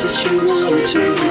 Just let me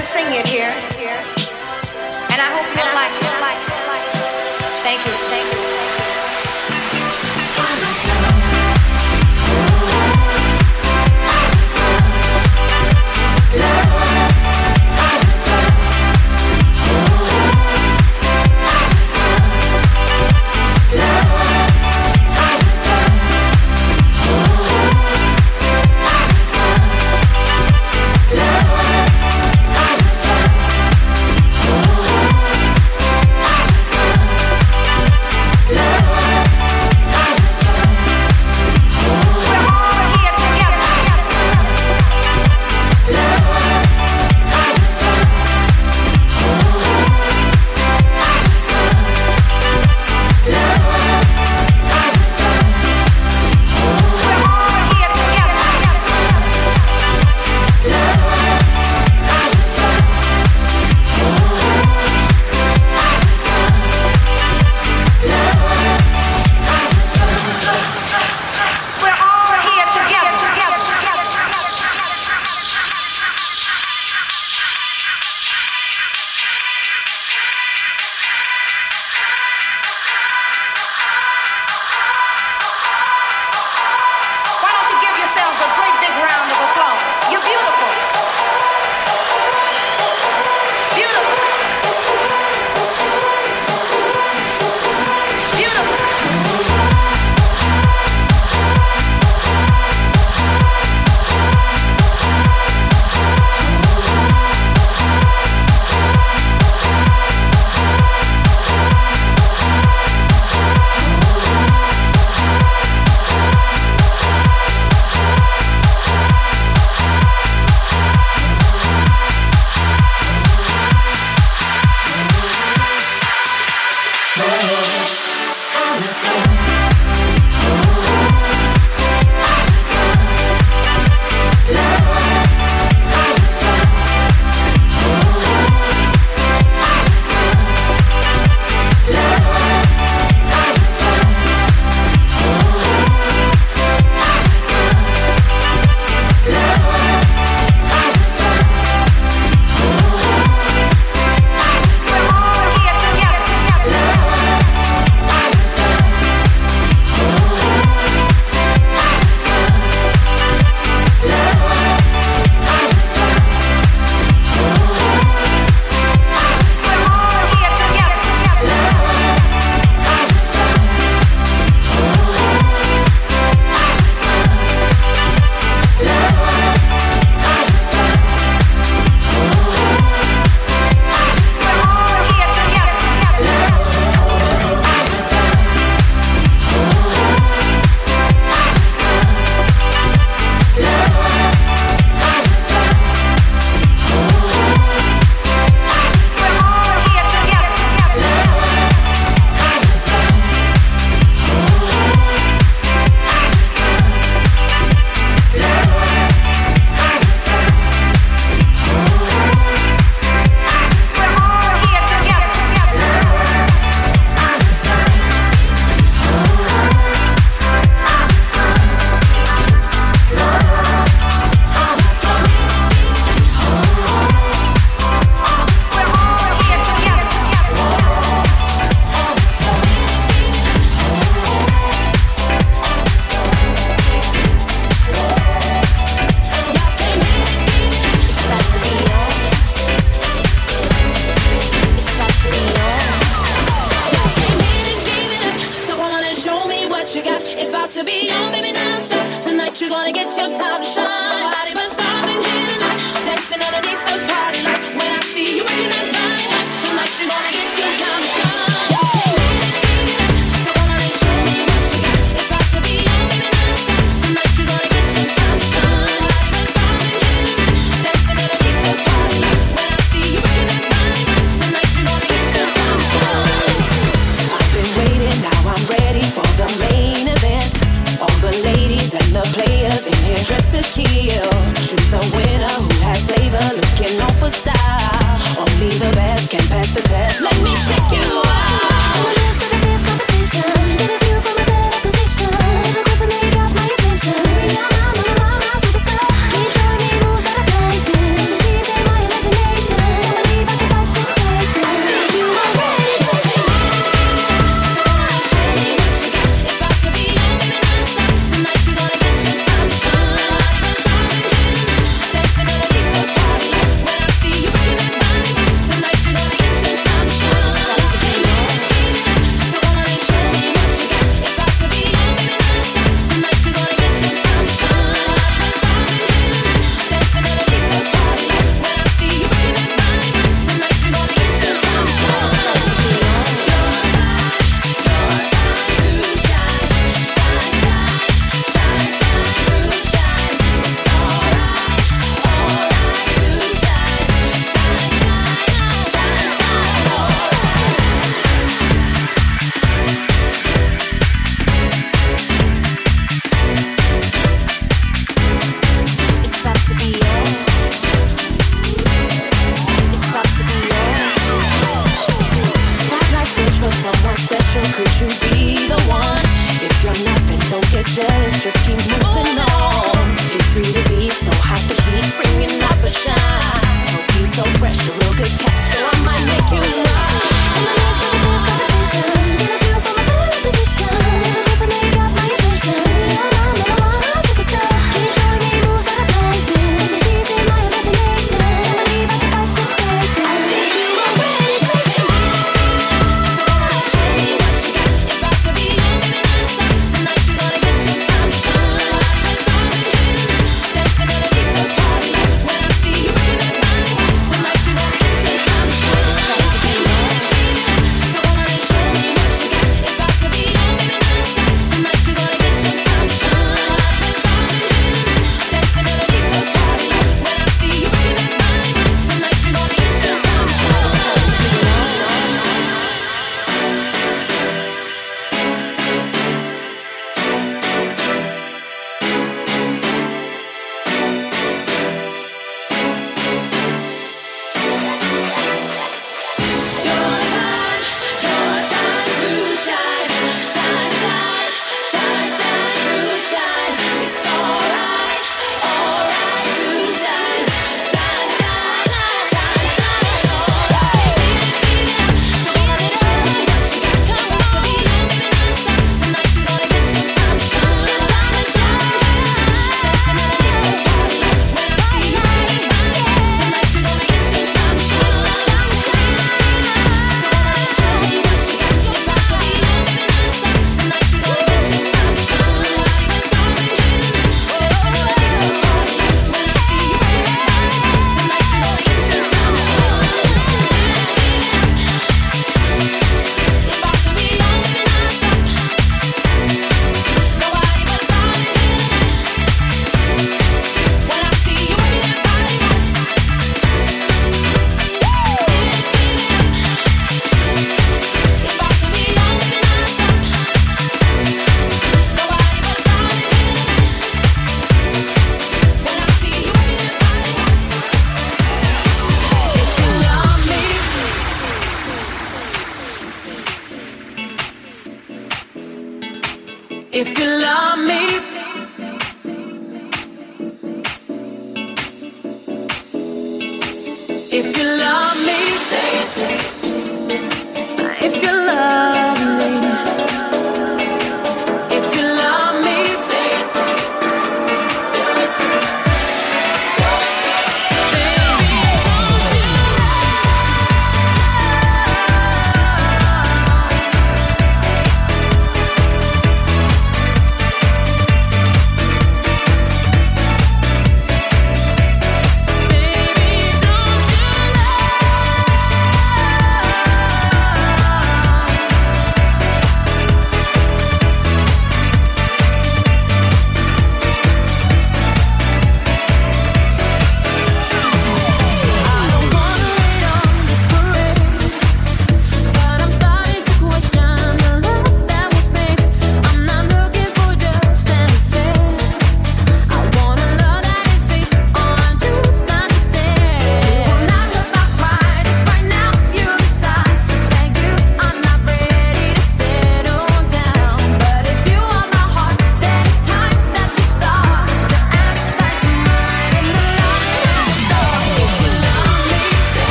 to sing it here. And I hope you like it.